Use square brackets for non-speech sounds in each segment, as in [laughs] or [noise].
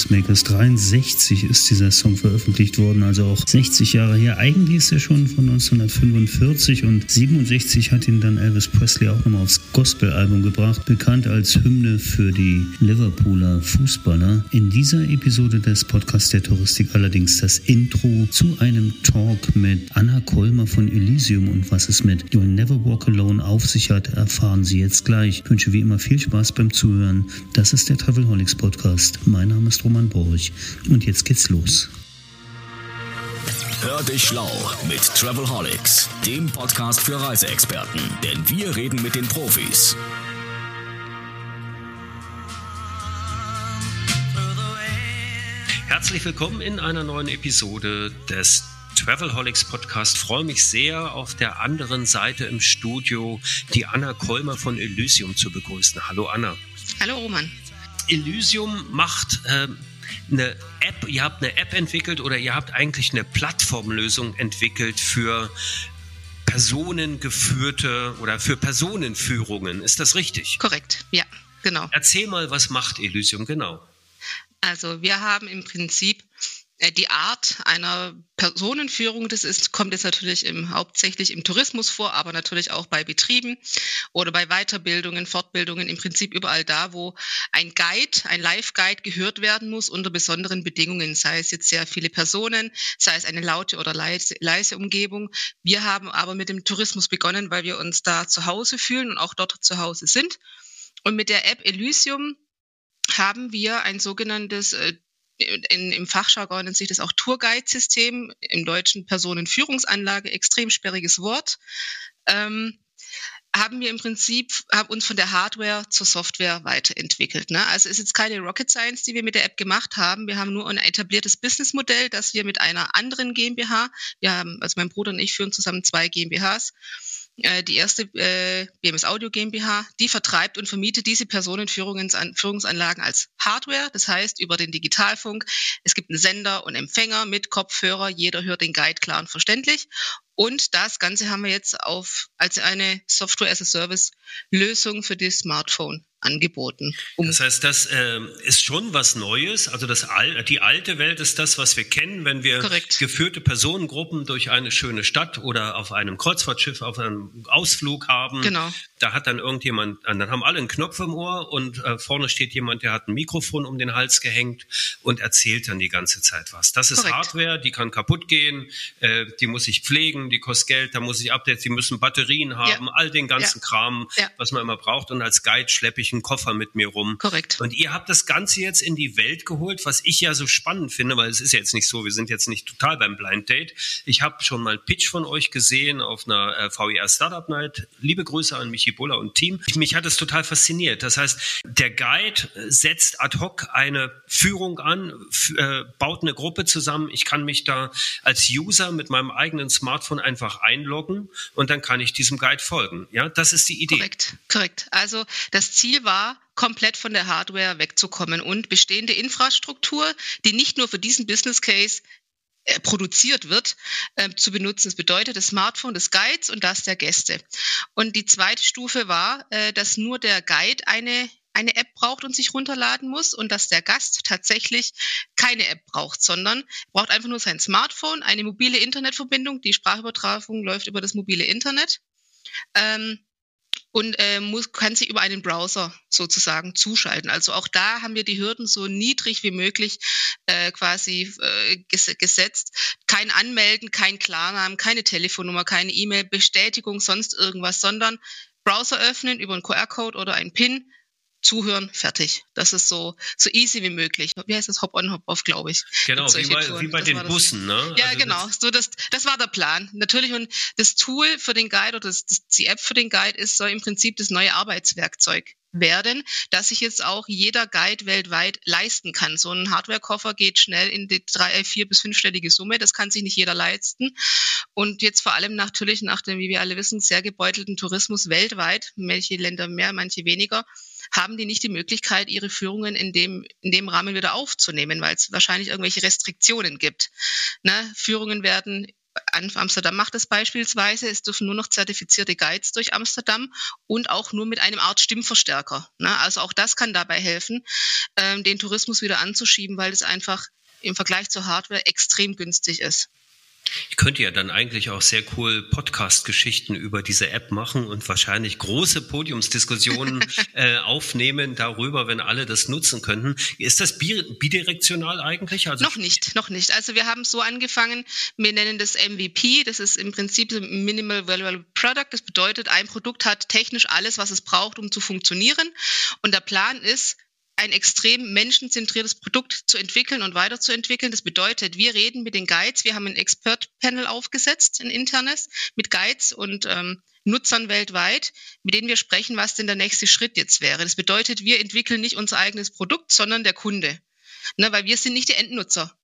Pacemakers. 63 ist dieser Song veröffentlicht worden, also auch 60 Jahre her. Eigentlich ist er schon von 1945 und 67 hat ihn dann Elvis Presley auch nochmal aufs Gospel-Album gebracht, bekannt als Hymne für die Liverpooler Fußballer. In dieser Episode des Podcasts der Touristik allerdings das Intro zu einem Talk mit Anna Kolmer von Elysium und was es mit You'll Never Walk Alone auf sich hat, erfahren Sie jetzt gleich. Ich wünsche wie immer viel Spaß beim Zuhören. Das ist der Travelholics Podcast. Mein Name ist Roman Borch und jetzt geht's los. Hör dich schlau mit Travelholics, dem Podcast für Reiseexperten, denn wir reden mit den Profis. Herzlich willkommen in einer neuen Episode des Travelholics Podcast. Freue mich sehr, auf der anderen Seite im Studio die Anna Kolmer von Elysium zu begrüßen. Hallo Anna. Hallo Roman. Elysium macht äh, eine App, ihr habt eine App entwickelt oder ihr habt eigentlich eine Plattformlösung entwickelt für personengeführte oder für Personenführungen. Ist das richtig? Korrekt, ja, genau. Erzähl mal, was macht Elysium genau? Also wir haben im Prinzip die Art einer Personenführung, das ist, kommt jetzt natürlich im, hauptsächlich im Tourismus vor, aber natürlich auch bei Betrieben oder bei Weiterbildungen, Fortbildungen, im Prinzip überall da, wo ein Guide, ein Live-Guide gehört werden muss unter besonderen Bedingungen, sei es jetzt sehr viele Personen, sei es eine laute oder leise, leise Umgebung. Wir haben aber mit dem Tourismus begonnen, weil wir uns da zu Hause fühlen und auch dort zu Hause sind. Und mit der App Elysium haben wir ein sogenanntes äh, in, im Fachjargon nennt sich das auch Tourguide-System, im Deutschen Personenführungsanlage, extrem sperriges Wort. Ähm, haben wir im Prinzip haben uns von der Hardware zur Software weiterentwickelt. Ne? Also es ist jetzt keine Rocket Science, die wir mit der App gemacht haben. Wir haben nur ein etabliertes Businessmodell, das wir mit einer anderen GmbH, wir haben, also mein Bruder und ich führen zusammen zwei GmbHs, die erste äh, BMS Audio GmbH, die vertreibt und vermietet diese Personenführungsanlagen als Hardware, das heißt über den Digitalfunk. Es gibt einen Sender und Empfänger mit Kopfhörer, jeder hört den Guide klar und verständlich. Und das Ganze haben wir jetzt auf, als eine Software-as-a-Service-Lösung für das Smartphone angeboten. Um das heißt, das äh, ist schon was Neues. Also das Al die alte Welt ist das, was wir kennen, wenn wir Korrekt. geführte Personengruppen durch eine schöne Stadt oder auf einem Kreuzfahrtschiff, auf einem Ausflug haben. Genau. Da hat dann irgendjemand, dann haben alle einen Knopf im Ohr und äh, vorne steht jemand, der hat ein Mikrofon um den Hals gehängt und erzählt dann die ganze Zeit was. Das ist Korrekt. Hardware, die kann kaputt gehen, äh, die muss ich pflegen, die kostet Geld, da muss ich updaten, die müssen Batterien haben, ja. all den ganzen ja. Kram, ja. was man immer braucht. Und als Guide schleppe ich einen Koffer mit mir rum. Korrekt. Und ihr habt das Ganze jetzt in die Welt geholt, was ich ja so spannend finde, weil es ist jetzt nicht so, wir sind jetzt nicht total beim Blind Date. Ich habe schon mal einen Pitch von euch gesehen auf einer äh, VER Startup Night. Liebe Grüße an Michi Buller und Team. Mich hat es total fasziniert. Das heißt, der Guide setzt ad hoc eine Führung an, äh, baut eine Gruppe zusammen. Ich kann mich da als User mit meinem eigenen Smartphone einfach einloggen und dann kann ich diesem Guide folgen. Ja, das ist die Idee. Korrekt, korrekt. Also das Ziel war, komplett von der Hardware wegzukommen und bestehende Infrastruktur, die nicht nur für diesen Business Case äh, produziert wird, äh, zu benutzen. Das bedeutet das Smartphone des Guides und das der Gäste. Und die zweite Stufe war, äh, dass nur der Guide eine eine App braucht und sich runterladen muss und dass der Gast tatsächlich keine App braucht, sondern braucht einfach nur sein Smartphone, eine mobile Internetverbindung. Die Sprachübertragung läuft über das mobile Internet. Ähm, und äh, muss, kann sich über einen Browser sozusagen zuschalten. Also auch da haben wir die Hürden so niedrig wie möglich äh, quasi äh, ges gesetzt. Kein Anmelden, kein Klarnamen, keine Telefonnummer, keine E-Mail, Bestätigung, sonst irgendwas, sondern Browser öffnen über einen QR-Code oder einen PIN, zuhören, fertig. Das ist so, so easy wie möglich. Wie heißt das? Hop-on, Hop-off, glaube ich. Genau, wie bei, wie bei den Bussen, ne? Ja, also genau. Das so das, das war der Plan. Natürlich, und das Tool für den Guide oder das, das, die App für den Guide ist so im Prinzip das neue Arbeitswerkzeug werden, dass sich jetzt auch jeder Guide weltweit leisten kann. So ein Hardware-Koffer geht schnell in die drei, vier bis fünfstellige Summe. Das kann sich nicht jeder leisten. Und jetzt vor allem natürlich nach dem, wie wir alle wissen, sehr gebeutelten Tourismus weltweit, manche Länder mehr, manche weniger, haben die nicht die Möglichkeit, ihre Führungen in dem, in dem Rahmen wieder aufzunehmen, weil es wahrscheinlich irgendwelche Restriktionen gibt. Ne? Führungen werden Amsterdam macht das beispielsweise. Es dürfen nur noch zertifizierte Guides durch Amsterdam und auch nur mit einem Art Stimmverstärker. Ne? Also auch das kann dabei helfen, ähm, den Tourismus wieder anzuschieben, weil es einfach im Vergleich zur Hardware extrem günstig ist. Ich könnte ja dann eigentlich auch sehr cool Podcast-Geschichten über diese App machen und wahrscheinlich große Podiumsdiskussionen [laughs] äh, aufnehmen darüber, wenn alle das nutzen könnten. Ist das bidirektional eigentlich? Also noch nicht, noch nicht. Also wir haben so angefangen, wir nennen das MVP, das ist im Prinzip Minimal Valuable Product. Das bedeutet, ein Produkt hat technisch alles, was es braucht, um zu funktionieren. Und der Plan ist, ein extrem menschenzentriertes Produkt zu entwickeln und weiterzuentwickeln. Das bedeutet, wir reden mit den Guides, wir haben ein Expert-Panel aufgesetzt, ein internes, mit Guides und ähm, Nutzern weltweit, mit denen wir sprechen, was denn der nächste Schritt jetzt wäre. Das bedeutet, wir entwickeln nicht unser eigenes Produkt, sondern der Kunde. Ne, weil wir sind nicht die Endnutzer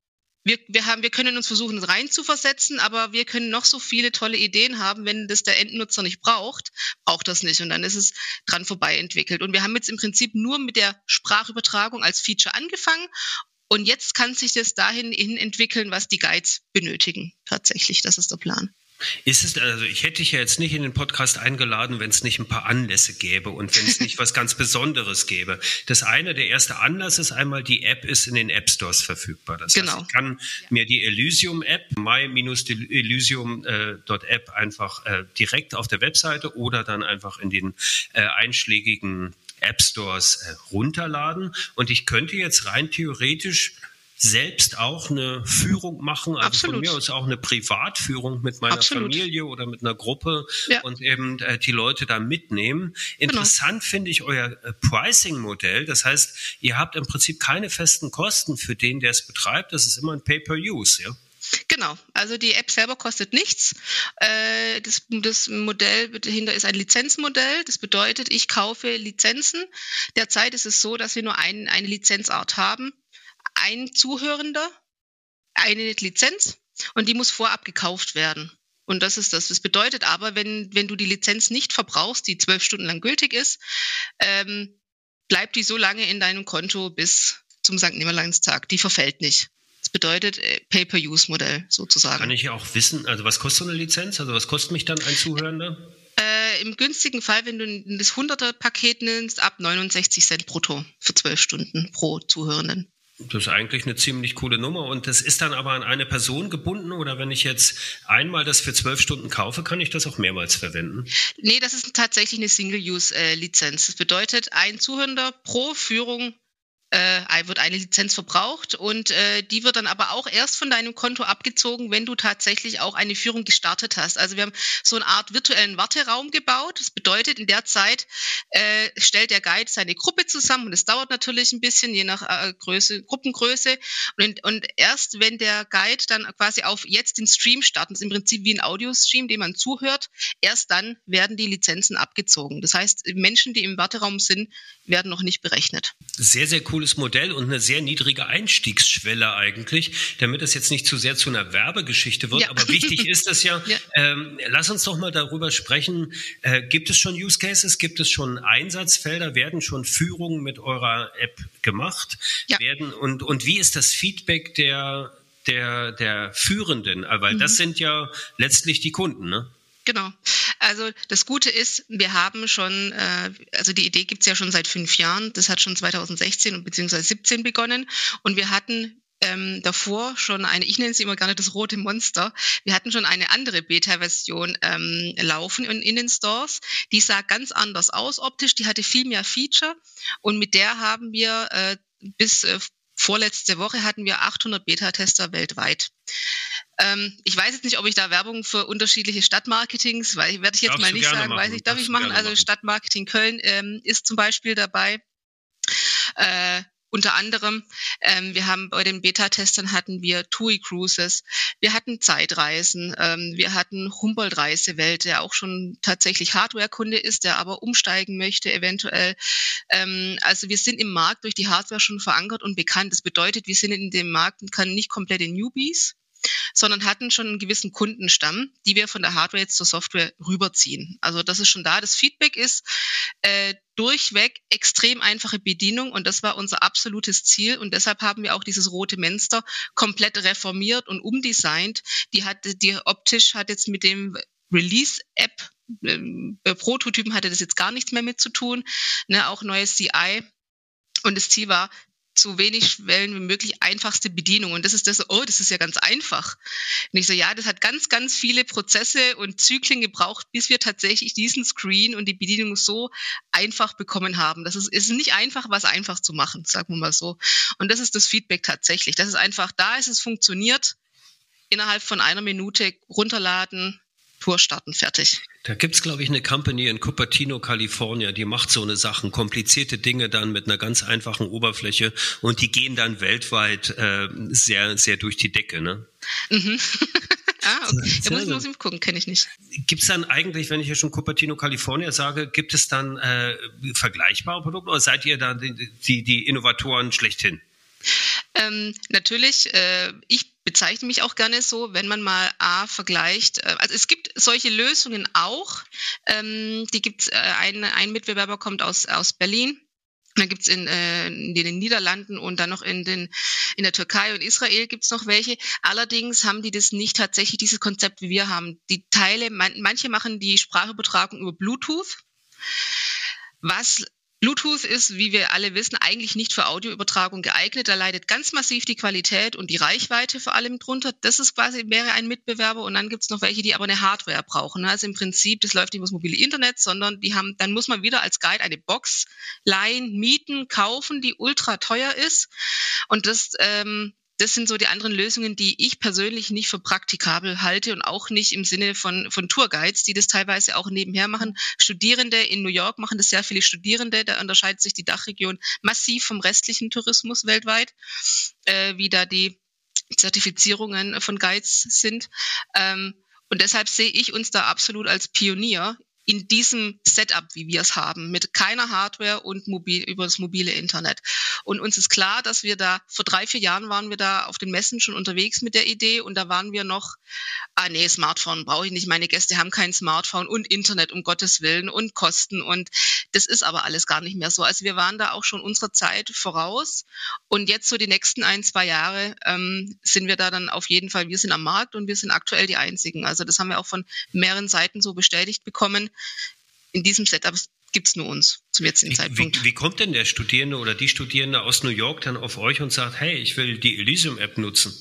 wir, wir, haben, wir können uns versuchen reinzuversetzen, aber wir können noch so viele tolle Ideen haben, wenn das der Endnutzer nicht braucht, braucht das nicht und dann ist es dran vorbei entwickelt. Und wir haben jetzt im Prinzip nur mit der Sprachübertragung als Feature angefangen und jetzt kann sich das dahin entwickeln, was die Guides benötigen. Tatsächlich, das ist der Plan. Ist es, also ich hätte dich ja jetzt nicht in den Podcast eingeladen, wenn es nicht ein paar Anlässe gäbe und wenn es nicht was ganz Besonderes gäbe. Das eine, der erste Anlass ist einmal, die App ist in den App Stores verfügbar. Das genau. heißt, ich kann mir die Elysium App, my-elysium.app einfach äh, direkt auf der Webseite oder dann einfach in den äh, einschlägigen App Stores äh, runterladen. Und ich könnte jetzt rein theoretisch selbst auch eine Führung machen, also Absolut. von mir aus auch eine Privatführung mit meiner Absolut. Familie oder mit einer Gruppe ja. und eben äh, die Leute da mitnehmen. Genau. Interessant genau. finde ich euer äh, Pricing-Modell. Das heißt, ihr habt im Prinzip keine festen Kosten für den, der es betreibt. Das ist immer ein Pay-per-Use, ja? Genau, also die App selber kostet nichts. Äh, das, das, Modell dahinter ist ein Lizenzmodell. Das bedeutet, ich kaufe Lizenzen. Derzeit ist es so, dass wir nur ein, eine Lizenzart haben ein Zuhörender, eine Lizenz und die muss vorab gekauft werden. Und das ist das. Das bedeutet aber, wenn, wenn du die Lizenz nicht verbrauchst, die zwölf Stunden lang gültig ist, ähm, bleibt die so lange in deinem Konto bis zum St. Nimmerleinstag. Die verfällt nicht. Das bedeutet äh, Pay-per-Use-Modell sozusagen. Kann ich auch wissen, also was kostet so eine Lizenz? Also was kostet mich dann ein Zuhörender? Äh, Im günstigen Fall, wenn du das 100er-Paket nimmst, ab 69 Cent brutto für zwölf Stunden pro Zuhörenden. Das ist eigentlich eine ziemlich coole Nummer und das ist dann aber an eine Person gebunden oder wenn ich jetzt einmal das für zwölf Stunden kaufe, kann ich das auch mehrmals verwenden? Nee, das ist tatsächlich eine Single-Use-Lizenz. Das bedeutet, ein Zuhörender pro Führung äh, wird eine Lizenz verbraucht und äh, die wird dann aber auch erst von deinem Konto abgezogen, wenn du tatsächlich auch eine Führung gestartet hast. Also wir haben so eine Art virtuellen Warteraum gebaut. Das bedeutet, in der Zeit äh, stellt der Guide seine Gruppe zusammen und es dauert natürlich ein bisschen, je nach äh, Größe, Gruppengröße. Und, und erst wenn der Guide dann quasi auf jetzt den Stream startet, ist im Prinzip wie ein Audiostream, dem man zuhört, erst dann werden die Lizenzen abgezogen. Das heißt, Menschen, die im Warteraum sind, werden noch nicht berechnet. Sehr, sehr cooles Modell und eine sehr niedrige Einstiegsschwelle eigentlich, damit es jetzt nicht zu sehr zu einer Werbegeschichte wird. Ja. Aber wichtig [laughs] ist es ja, ja. Ähm, lass uns doch mal darüber sprechen. Äh, gibt es schon Use Cases? Gibt es schon Einsatzfelder? Werden schon Führungen mit eurer App gemacht? Ja. Werden, und, und wie ist das Feedback der, der, der Führenden? Weil mhm. das sind ja letztlich die Kunden, ne? Genau. Also das Gute ist, wir haben schon, äh, also die Idee gibt es ja schon seit fünf Jahren. Das hat schon 2016 und beziehungsweise 17 begonnen. Und wir hatten ähm, davor schon eine, ich nenne sie immer gerne das rote Monster. Wir hatten schon eine andere Beta-Version ähm, laufen in, in den Stores. Die sah ganz anders aus optisch, die hatte viel mehr Feature und mit der haben wir äh, bis äh, vorletzte Woche hatten wir 800 Beta-Tester weltweit. Ähm, ich weiß jetzt nicht, ob ich da Werbung für unterschiedliche Stadtmarketings, weil werde ich jetzt Darfst mal nicht sagen, machen. weiß ich, darf Darfst ich machen. Also machen. Stadtmarketing Köln ähm, ist zum Beispiel dabei. Äh, unter anderem, ähm, wir haben bei den Beta-Testern hatten wir TUI Cruises, wir hatten Zeitreisen, ähm, wir hatten Humboldt Reisewelt, der auch schon tatsächlich Hardware-Kunde ist, der aber umsteigen möchte eventuell. Ähm, also wir sind im Markt durch die Hardware schon verankert und bekannt. Das bedeutet, wir sind in dem Markt und können nicht komplette Newbies sondern hatten schon einen gewissen Kundenstamm, die wir von der Hardware jetzt zur Software rüberziehen. Also das ist schon da. Das Feedback ist äh, durchweg extrem einfache Bedienung und das war unser absolutes Ziel und deshalb haben wir auch dieses rote Menster komplett reformiert und umdesignt. Die hat, die optisch hat jetzt mit dem Release-App ähm, Prototypen hatte das jetzt gar nichts mehr mit zu tun. Ne, auch neues CI. Und das Ziel war, so wenig Schwellen wie möglich einfachste Bedienung. Und das ist das, oh, das ist ja ganz einfach. Und ich so, ja, das hat ganz, ganz viele Prozesse und Zyklen gebraucht, bis wir tatsächlich diesen Screen und die Bedienung so einfach bekommen haben. Das ist, ist nicht einfach, was einfach zu machen, sagen wir mal so. Und das ist das Feedback tatsächlich. Das ist einfach da, ist es funktioniert. Innerhalb von einer Minute runterladen, Tour starten, fertig. Da gibt es, glaube ich, eine Company in Cupertino, Kalifornien, die macht so eine Sachen, komplizierte Dinge dann mit einer ganz einfachen Oberfläche und die gehen dann weltweit äh, sehr, sehr durch die Decke. Ne? Mhm. [laughs] ah, okay. Da muss ich, ich gucken, kenne ich nicht. Gibt es dann eigentlich, wenn ich hier schon Cupertino, Kalifornien sage, gibt es dann äh, vergleichbare Produkte oder seid ihr da die, die, die Innovatoren schlechthin? Ähm, natürlich, äh, ich bezeichne mich auch gerne so, wenn man mal A vergleicht. Äh, also es gibt solche Lösungen auch. Ähm, die gibt es, äh, ein, ein Mitbewerber kommt aus, aus Berlin. Dann gibt's in, äh, in den Niederlanden und dann noch in, den, in der Türkei und Israel gibt's noch welche. Allerdings haben die das nicht tatsächlich, dieses Konzept, wie wir haben. Die Teile, man, manche machen die Sprachübertragung über Bluetooth, was Bluetooth ist, wie wir alle wissen, eigentlich nicht für Audioübertragung geeignet. Da leidet ganz massiv die Qualität und die Reichweite vor allem drunter. Das ist quasi, wäre ein Mitbewerber. Und dann gibt es noch welche, die aber eine Hardware brauchen. Also im Prinzip, das läuft nicht über das mobile Internet, sondern die haben, dann muss man wieder als Guide eine Box leihen, mieten, kaufen, die ultra teuer ist. Und das ähm, das sind so die anderen Lösungen, die ich persönlich nicht für praktikabel halte und auch nicht im Sinne von, von Tourguides, die das teilweise auch nebenher machen. Studierende in New York machen das sehr viele Studierende. Da unterscheidet sich die Dachregion massiv vom restlichen Tourismus weltweit, äh, wie da die Zertifizierungen von Guides sind. Ähm, und deshalb sehe ich uns da absolut als Pionier in diesem Setup, wie wir es haben, mit keiner Hardware und mobil, über das mobile Internet. Und uns ist klar, dass wir da, vor drei, vier Jahren waren wir da auf den Messen schon unterwegs mit der Idee und da waren wir noch, ah nee, Smartphone brauche ich nicht, meine Gäste haben kein Smartphone und Internet um Gottes Willen und Kosten und das ist aber alles gar nicht mehr so. Also wir waren da auch schon unserer Zeit voraus und jetzt so die nächsten ein, zwei Jahre ähm, sind wir da dann auf jeden Fall, wir sind am Markt und wir sind aktuell die Einzigen. Also das haben wir auch von mehreren Seiten so bestätigt bekommen in diesem Setup gibt es nur uns zum jetzigen wie, Zeitpunkt. Wie, wie, kommt denn der Studierende oder die Studierende aus New York dann auf euch und sagt, hey, ich will die Elysium-App nutzen?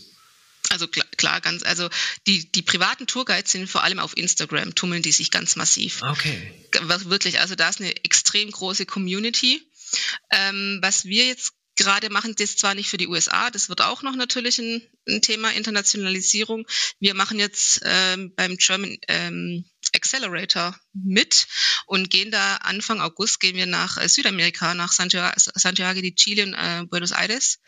Also klar, klar, ganz, also die, die privaten Tourguides sind vor allem auf Instagram, tummeln die sich ganz massiv. Okay. Wirklich, also da ist eine extrem große Community. Ähm, was wir jetzt gerade machen das zwar nicht für die USA, das wird auch noch natürlich ein, ein Thema Internationalisierung. Wir machen jetzt ähm, beim German ähm, Accelerator mit und gehen da Anfang August gehen wir nach äh, Südamerika, nach Santiago, de Chile und äh, Buenos Aires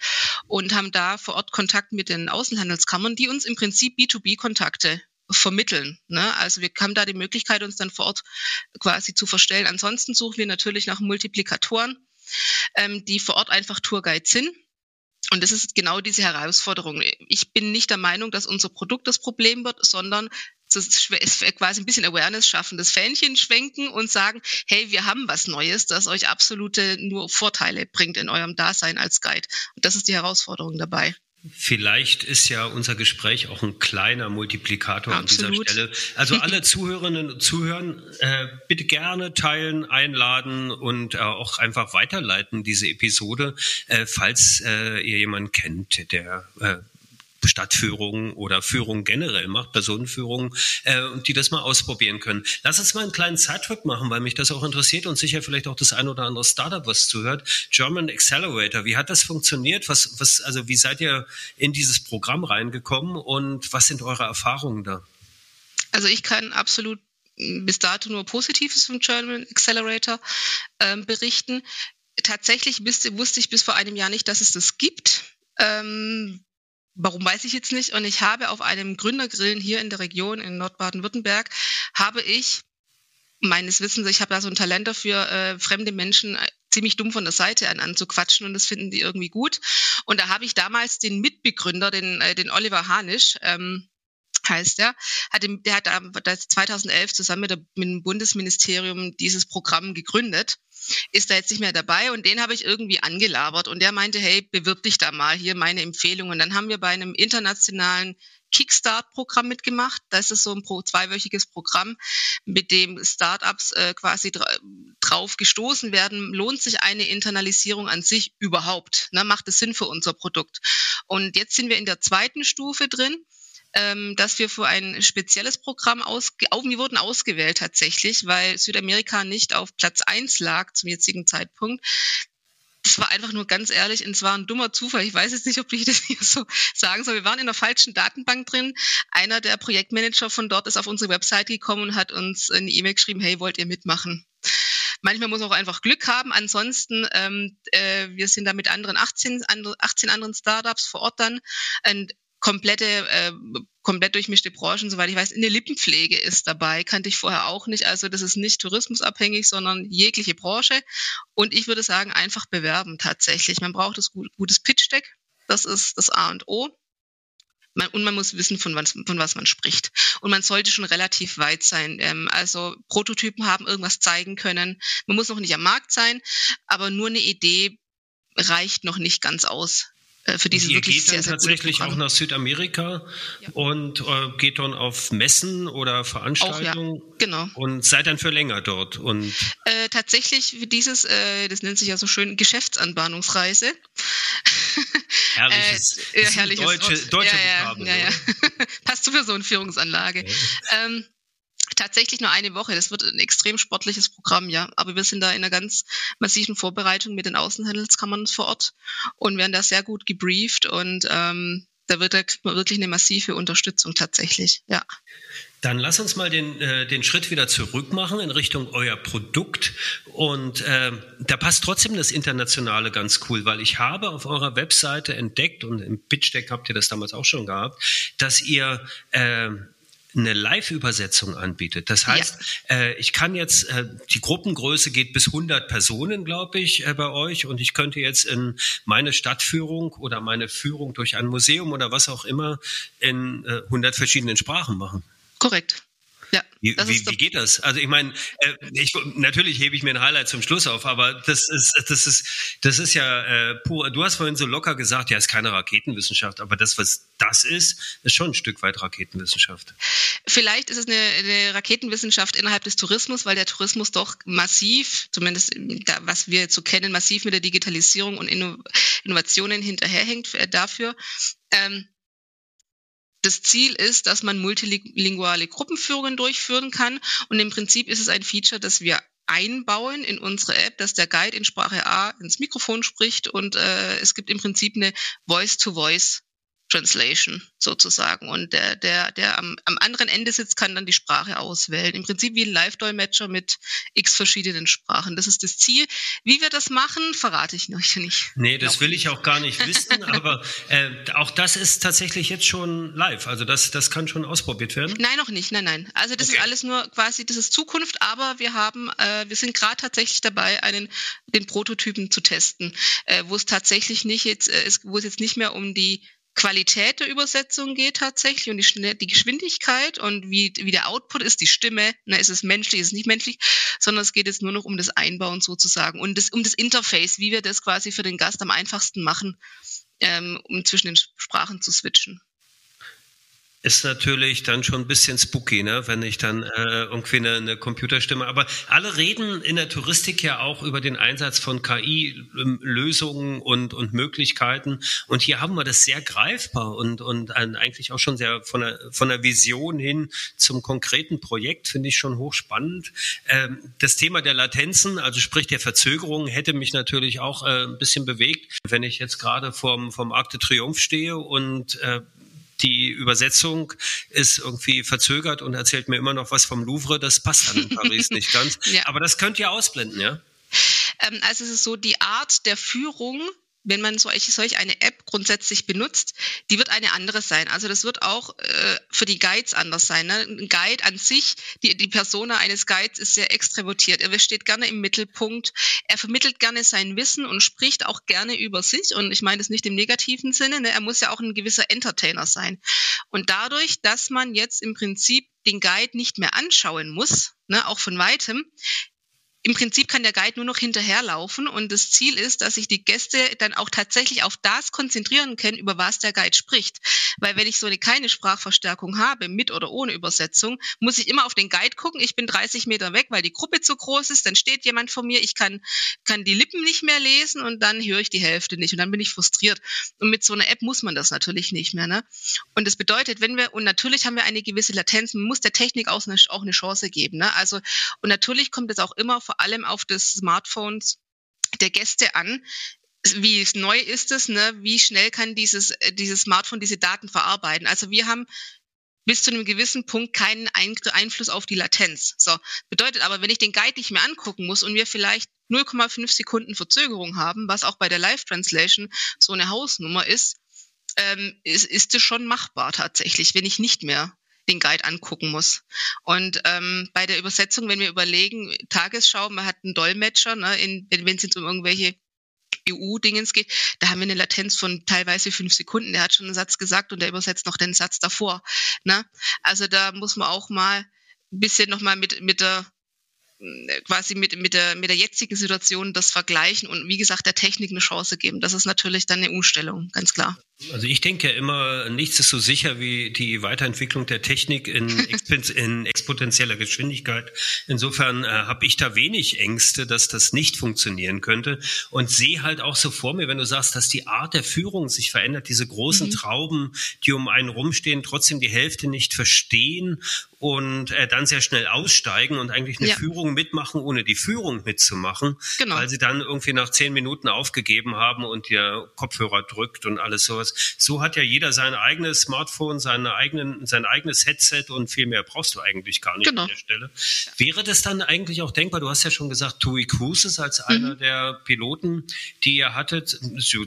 und haben da vor Ort Kontakt mit den Außenhandelskammern, die uns im Prinzip B2B-Kontakte vermitteln. Ne? Also wir haben da die Möglichkeit, uns dann vor Ort quasi zu verstellen. Ansonsten suchen wir natürlich nach Multiplikatoren, ähm, die vor Ort einfach Tourguide sind. Und das ist genau diese Herausforderung. Ich bin nicht der Meinung, dass unser Produkt das Problem wird, sondern quasi ein bisschen Awareness schaffen, das Fähnchen schwenken und sagen, hey, wir haben was Neues, das euch absolute nur Vorteile bringt in eurem Dasein als Guide. Und das ist die Herausforderung dabei. Vielleicht ist ja unser Gespräch auch ein kleiner Multiplikator Absolut. an dieser Stelle. Also alle Zuhörerinnen und Zuhörer, äh, bitte gerne teilen, einladen und äh, auch einfach weiterleiten diese Episode, äh, falls äh, ihr jemanden kennt, der äh, Stadtführungen oder Führungen generell macht, Personenführungen, äh, die das mal ausprobieren können. Lass uns mal einen kleinen Sidetrack machen, weil mich das auch interessiert und sicher vielleicht auch das ein oder andere Startup, was zuhört. German Accelerator, wie hat das funktioniert? Was, was, also wie seid ihr in dieses Programm reingekommen und was sind eure Erfahrungen da? Also ich kann absolut bis dato nur Positives vom German Accelerator ähm, berichten. Tatsächlich wusste ich bis vor einem Jahr nicht, dass es das gibt. Ähm, Warum weiß ich jetzt nicht. Und ich habe auf einem Gründergrillen hier in der Region in Nordbaden-Württemberg, habe ich meines Wissens, ich habe da so ein Talent dafür, äh, fremde Menschen ziemlich dumm von der Seite an anzuquatschen und das finden die irgendwie gut. Und da habe ich damals den Mitbegründer, den, äh, den Oliver Hanisch, ähm, heißt der, hat, der hat 2011 zusammen mit, der, mit dem Bundesministerium dieses Programm gegründet ist da jetzt nicht mehr dabei und den habe ich irgendwie angelabert und der meinte, hey, bewirb dich da mal, hier meine Empfehlung. Und dann haben wir bei einem internationalen Kickstart-Programm mitgemacht. Das ist so ein pro zweiwöchiges Programm, mit dem Startups äh, quasi dra drauf gestoßen werden. Lohnt sich eine Internalisierung an sich überhaupt? Ne? Macht es Sinn für unser Produkt? Und jetzt sind wir in der zweiten Stufe drin ähm, dass wir für ein spezielles Programm ausge wir wurden ausgewählt tatsächlich, weil Südamerika nicht auf Platz eins lag zum jetzigen Zeitpunkt. Das war einfach nur ganz ehrlich, und es war ein dummer Zufall. Ich weiß jetzt nicht, ob ich das hier so sagen soll. Wir waren in der falschen Datenbank drin. Einer der Projektmanager von dort ist auf unsere Website gekommen und hat uns eine E-Mail geschrieben, hey, wollt ihr mitmachen? Manchmal muss man auch einfach Glück haben. Ansonsten, ähm, äh, wir sind da mit anderen 18, 18 anderen Startups vor Ort dann. Und komplette, äh, komplett durchmischte Branchen, soweit ich weiß. In der Lippenpflege ist dabei, kannte ich vorher auch nicht. Also das ist nicht tourismusabhängig, sondern jegliche Branche. Und ich würde sagen, einfach bewerben tatsächlich. Man braucht das gut, gutes Pitch-Deck. Das ist das A und O. Man, und man muss wissen, von was, von was man spricht. Und man sollte schon relativ weit sein. Ähm, also Prototypen haben irgendwas zeigen können. Man muss noch nicht am Markt sein, aber nur eine Idee reicht noch nicht ganz aus. Äh, für dieses ihr wirklich geht sehr, dann sehr tatsächlich auch nach Südamerika ja. und äh, geht dann auf Messen oder Veranstaltungen. Auch, ja. Genau. Und seid dann für länger dort. Und äh, tatsächlich für dieses, äh, das nennt sich ja so schön Geschäftsanbahnungsreise. [laughs] Herrliches, äh, ja, herrliches deutsche, deutsche ja, ja, ja, ja. [laughs] Passt zu Personenführungsanlage. Ähm, tatsächlich nur eine Woche. Das wird ein extrem sportliches Programm, ja. Aber wir sind da in einer ganz massiven Vorbereitung mit den Außenhandelskammern vor Ort und werden da sehr gut gebrieft und ähm, da wird da kriegt man wirklich eine massive Unterstützung tatsächlich, ja. Dann lass uns mal den, äh, den Schritt wieder zurück machen in Richtung euer Produkt. Und äh, da passt trotzdem das Internationale ganz cool, weil ich habe auf eurer Webseite entdeckt, und im Pitch Deck habt ihr das damals auch schon gehabt, dass ihr äh, eine Live-Übersetzung anbietet. Das heißt, ja. äh, ich kann jetzt, äh, die Gruppengröße geht bis 100 Personen, glaube ich, äh, bei euch und ich könnte jetzt in meine Stadtführung oder meine Führung durch ein Museum oder was auch immer in äh, 100 verschiedenen Sprachen machen. Korrekt. Wie, wie, wie, geht das? Also ich meine, äh, ich, natürlich hebe ich mir ein Highlight zum Schluss auf, aber das ist, das ist, das ist ja äh, pur. Du hast vorhin so locker gesagt, ja, ist keine Raketenwissenschaft, aber das, was das ist, ist schon ein Stück weit Raketenwissenschaft. Vielleicht ist es eine, eine Raketenwissenschaft innerhalb des Tourismus, weil der Tourismus doch massiv, zumindest da, was wir jetzt so kennen, massiv mit der Digitalisierung und Inno Innovationen hinterherhängt äh, dafür. Ähm, das Ziel ist, dass man multilinguale Gruppenführungen durchführen kann. Und im Prinzip ist es ein Feature, das wir einbauen in unsere App, dass der Guide in Sprache A ins Mikrofon spricht und äh, es gibt im Prinzip eine Voice-to-Voice Translation sozusagen. Und der, der, der am, am anderen Ende sitzt, kann dann die Sprache auswählen. Im Prinzip wie ein Live-Dolmetscher mit x verschiedenen Sprachen. Das ist das Ziel. Wie wir das machen, verrate ich euch nicht. Nee, das will ich auch gar nicht wissen, [laughs] aber äh, auch das ist tatsächlich jetzt schon live. Also das, das kann schon ausprobiert werden. Nein, noch nicht. Nein, nein. Also das okay. ist alles nur quasi, das ist Zukunft, aber wir haben, äh, wir sind gerade tatsächlich dabei, einen, den Prototypen zu testen, äh, wo es tatsächlich nicht jetzt, äh, wo es jetzt nicht mehr um die Qualität der Übersetzung geht tatsächlich und die, die Geschwindigkeit und wie, wie der Output ist, die Stimme, na, ist es menschlich, ist es nicht menschlich, sondern es geht jetzt nur noch um das Einbauen sozusagen und das, um das Interface, wie wir das quasi für den Gast am einfachsten machen, ähm, um zwischen den Sprachen zu switchen ist natürlich dann schon ein bisschen spooky, ne? wenn ich dann äh, irgendwie eine, eine Computerstimme. Aber alle reden in der Touristik ja auch über den Einsatz von KI-Lösungen und, und Möglichkeiten. Und hier haben wir das sehr greifbar und, und eigentlich auch schon sehr von der, von der Vision hin zum konkreten Projekt, finde ich schon hochspannend. Ähm, das Thema der Latenzen, also sprich der Verzögerung, hätte mich natürlich auch äh, ein bisschen bewegt, wenn ich jetzt gerade vom, vom Arc de Triomphe stehe und äh, die Übersetzung ist irgendwie verzögert und erzählt mir immer noch was vom Louvre. Das passt dann in Paris [laughs] nicht ganz. Ja. Aber das könnt ihr ausblenden, ja? Ähm, also es ist so, die Art der Führung wenn man solch, solch eine App grundsätzlich benutzt, die wird eine andere sein. Also das wird auch äh, für die Guides anders sein. Ne? Ein Guide an sich, die, die Persona eines Guides ist sehr extrovertiert. Er steht gerne im Mittelpunkt. Er vermittelt gerne sein Wissen und spricht auch gerne über sich. Und ich meine das nicht im negativen Sinne. Ne? Er muss ja auch ein gewisser Entertainer sein. Und dadurch, dass man jetzt im Prinzip den Guide nicht mehr anschauen muss, ne, auch von weitem, im Prinzip kann der Guide nur noch hinterherlaufen und das Ziel ist, dass sich die Gäste dann auch tatsächlich auf das konzentrieren können, über was der Guide spricht. Weil wenn ich so eine keine Sprachverstärkung habe, mit oder ohne Übersetzung, muss ich immer auf den Guide gucken. Ich bin 30 Meter weg, weil die Gruppe zu groß ist. Dann steht jemand vor mir. Ich kann, kann die Lippen nicht mehr lesen und dann höre ich die Hälfte nicht und dann bin ich frustriert. Und mit so einer App muss man das natürlich nicht mehr. Ne? Und das bedeutet, wenn wir, und natürlich haben wir eine gewisse Latenz, man muss der Technik auch eine, auch eine Chance geben. Ne? Also, und natürlich kommt es auch immer vor allem auf das Smartphones der Gäste an. Wie neu ist es, ne? Wie schnell kann dieses, äh, dieses Smartphone diese Daten verarbeiten? Also wir haben bis zu einem gewissen Punkt keinen Einfluss auf die Latenz. So. Bedeutet aber, wenn ich den Guide nicht mehr angucken muss und wir vielleicht 0,5 Sekunden Verzögerung haben, was auch bei der Live-Translation so eine Hausnummer ist, ähm, ist, ist es schon machbar tatsächlich, wenn ich nicht mehr den Guide angucken muss. Und ähm, bei der Übersetzung, wenn wir überlegen, Tagesschau, man hat einen Dolmetscher, ne, in, wenn es jetzt um irgendwelche EU-Dingens geht, da haben wir eine Latenz von teilweise fünf Sekunden. Der hat schon einen Satz gesagt und der übersetzt noch den Satz davor. Ne? Also da muss man auch mal ein bisschen nochmal mit, mit der quasi mit, mit, der, mit der jetzigen Situation das vergleichen und wie gesagt der Technik eine Chance geben. Das ist natürlich dann eine Umstellung, ganz klar. Also ich denke ja immer, nichts ist so sicher wie die Weiterentwicklung der Technik in, [laughs] in exponentieller Geschwindigkeit. Insofern äh, habe ich da wenig Ängste, dass das nicht funktionieren könnte und sehe halt auch so vor mir, wenn du sagst, dass die Art der Führung sich verändert, diese großen mhm. Trauben, die um einen rumstehen, trotzdem die Hälfte nicht verstehen und äh, dann sehr schnell aussteigen und eigentlich eine ja. Führung mitmachen, ohne die Führung mitzumachen, genau. weil sie dann irgendwie nach zehn Minuten aufgegeben haben und ihr Kopfhörer drückt und alles sowas. So hat ja jeder sein eigenes Smartphone, seine eigenen, sein eigenes Headset und viel mehr brauchst du eigentlich gar nicht genau. an der Stelle. Wäre das dann eigentlich auch denkbar? Du hast ja schon gesagt, TUI Cruises als mhm. einer der Piloten, die ihr hattet,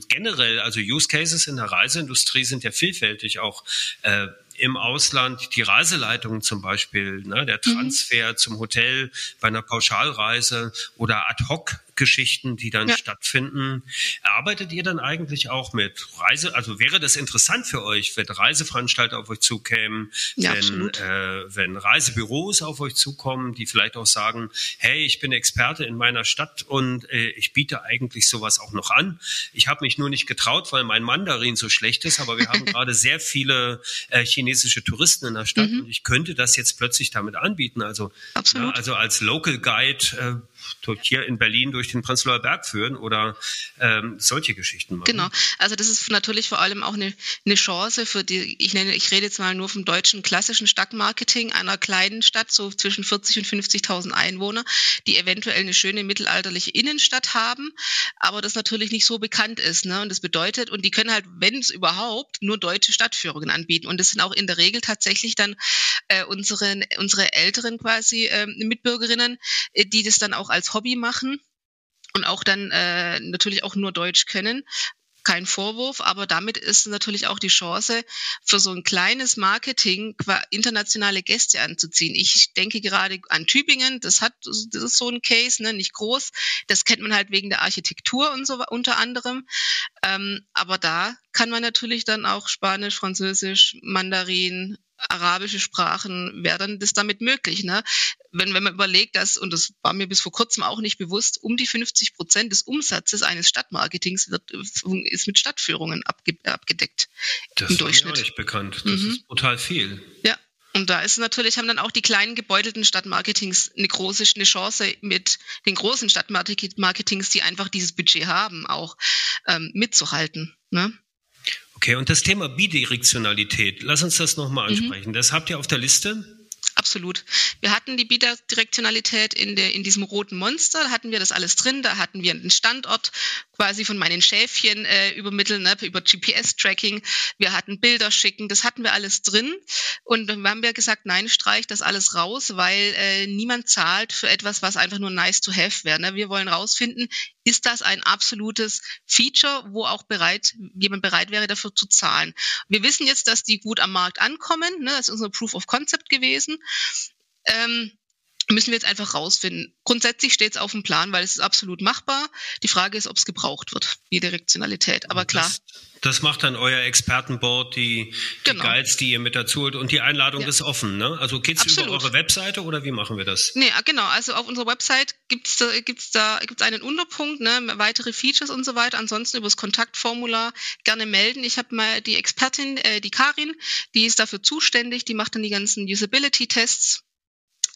generell, also Use Cases in der Reiseindustrie sind ja vielfältig auch äh, im Ausland die Reiseleitungen zum Beispiel, ne, der mhm. Transfer mhm. zum Hotel bei einer Pauschalreise oder Ad-Hoc Geschichten, die dann ja. stattfinden. Arbeitet ihr dann eigentlich auch mit Reise? Also wäre das interessant für euch, wenn Reiseveranstalter auf euch zukämen, ja, wenn, äh, wenn Reisebüros auf euch zukommen, die vielleicht auch sagen, hey, ich bin Experte in meiner Stadt und äh, ich biete eigentlich sowas auch noch an. Ich habe mich nur nicht getraut, weil mein Mandarin so schlecht ist, aber wir haben [laughs] gerade sehr viele äh, chinesische Touristen in der Stadt mhm. und ich könnte das jetzt plötzlich damit anbieten. Also, ja, also als Local Guide äh, hier in Berlin durch den Prenzlauer Berg führen oder ähm, solche Geschichten machen. Genau, also das ist natürlich vor allem auch eine, eine Chance für die, ich nenne, ich rede jetzt mal nur vom deutschen klassischen Stadtmarketing einer kleinen Stadt, so zwischen 40 und 50.000 Einwohner, die eventuell eine schöne mittelalterliche Innenstadt haben, aber das natürlich nicht so bekannt ist. Ne? Und das bedeutet, und die können halt, wenn es überhaupt, nur deutsche Stadtführungen anbieten. Und das sind auch in der Regel tatsächlich dann äh, unsere, unsere älteren quasi äh, Mitbürgerinnen, die das dann auch als Hobby machen und auch dann äh, natürlich auch nur Deutsch können. Kein Vorwurf, aber damit ist natürlich auch die Chance, für so ein kleines Marketing internationale Gäste anzuziehen. Ich denke gerade an Tübingen, das hat, das ist so ein Case, ne, nicht groß. Das kennt man halt wegen der Architektur und so unter anderem. Ähm, aber da kann man natürlich dann auch Spanisch, Französisch, Mandarin, arabische Sprachen wäre dann das damit möglich. Ne? Wenn, wenn man überlegt, dass, und das war mir bis vor kurzem auch nicht bewusst, um die 50 Prozent des Umsatzes eines Stadtmarketings wird, ist mit Stadtführungen abge, abgedeckt. Das im Durchschnitt. ist mir auch nicht bekannt. Das mhm. ist total viel. Ja. Und da ist natürlich, haben dann auch die kleinen gebeutelten Stadtmarketings eine große eine Chance mit den großen Stadtmarketings, die einfach dieses Budget haben, auch ähm, mitzuhalten. Ne? Okay, und das Thema Bidirektionalität, lass uns das nochmal mhm. ansprechen. Mhm. Das habt ihr auf der Liste? Absolut. Wir hatten die Bidirektionalität in, der, in diesem roten Monster, da hatten wir das alles drin, da hatten wir einen Standort quasi von meinen Schäfchen äh, übermitteln, ne, über GPS-Tracking, wir hatten Bilder schicken, das hatten wir alles drin und dann haben wir gesagt, nein, streich das alles raus, weil äh, niemand zahlt für etwas, was einfach nur nice to have wäre. Ne? Wir wollen rausfinden, ist das ein absolutes Feature, wo auch bereit, jemand bereit wäre, dafür zu zahlen. Wir wissen jetzt, dass die gut am Markt ankommen, ne? das ist unser Proof of Concept gewesen. Ähm, müssen wir jetzt einfach rausfinden. Grundsätzlich steht es auf dem Plan, weil es ist absolut machbar. Die Frage ist, ob es gebraucht wird, die Direktionalität. Aber klar. Das, das macht dann euer Expertenboard, die, genau. die Guides, die ihr mit dazu holt. Und die Einladung ja. ist offen, ne? Also geht's über eure Webseite oder wie machen wir das? Nee, ah, genau. Also auf unserer Website gibt's da, gibt's da gibt's einen Unterpunkt, ne? weitere Features und so weiter. Ansonsten über das Kontaktformular gerne melden. Ich habe mal die Expertin, äh, die Karin, die ist dafür zuständig. Die macht dann die ganzen Usability-Tests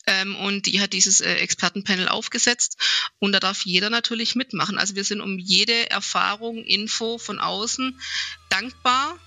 ähm, und die hat dieses äh, Expertenpanel aufgesetzt und da darf jeder natürlich mitmachen. Also wir sind um jede Erfahrung, Info von außen dankbar,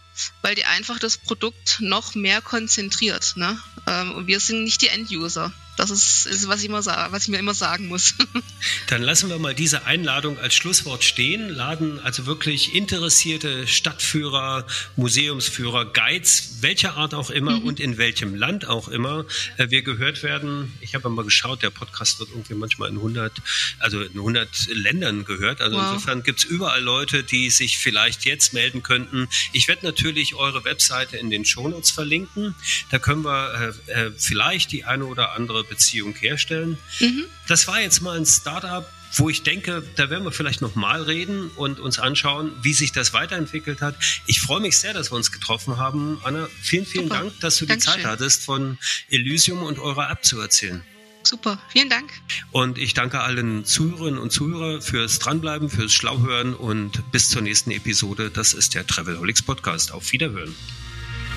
weil die einfach das Produkt noch mehr konzentriert. Ne? Ähm, und wir sind nicht die End-User. Das ist, ist was, ich immer was ich mir immer sagen muss. [laughs] Dann lassen wir mal diese Einladung als Schlusswort stehen, laden also wirklich interessierte Stadtführer, Museumsführer, Guides, welcher Art auch immer mhm. und in welchem Land auch immer äh, wir gehört werden. Ich habe mal geschaut, der Podcast wird irgendwie manchmal in 100, also in 100 Ländern gehört. Also wow. insofern gibt es überall Leute, die sich vielleicht jetzt melden könnten. Ich werde natürlich eure Webseite in den Shownotes verlinken. Da können wir äh, äh, vielleicht die eine oder andere Beziehung herstellen. Mhm. Das war jetzt mal ein Startup, wo ich denke, da werden wir vielleicht noch mal reden und uns anschauen, wie sich das weiterentwickelt hat. Ich freue mich sehr, dass wir uns getroffen haben. Anna, vielen, vielen Super. Dank, dass du Dankeschön. die Zeit hattest, von Elysium und eurer App zu erzählen. Super, vielen Dank. Und ich danke allen Zuhörerinnen und Zuhörern fürs Dranbleiben, fürs Schlauhören und bis zur nächsten Episode. Das ist der Travelholics Podcast. Auf Wiederhören.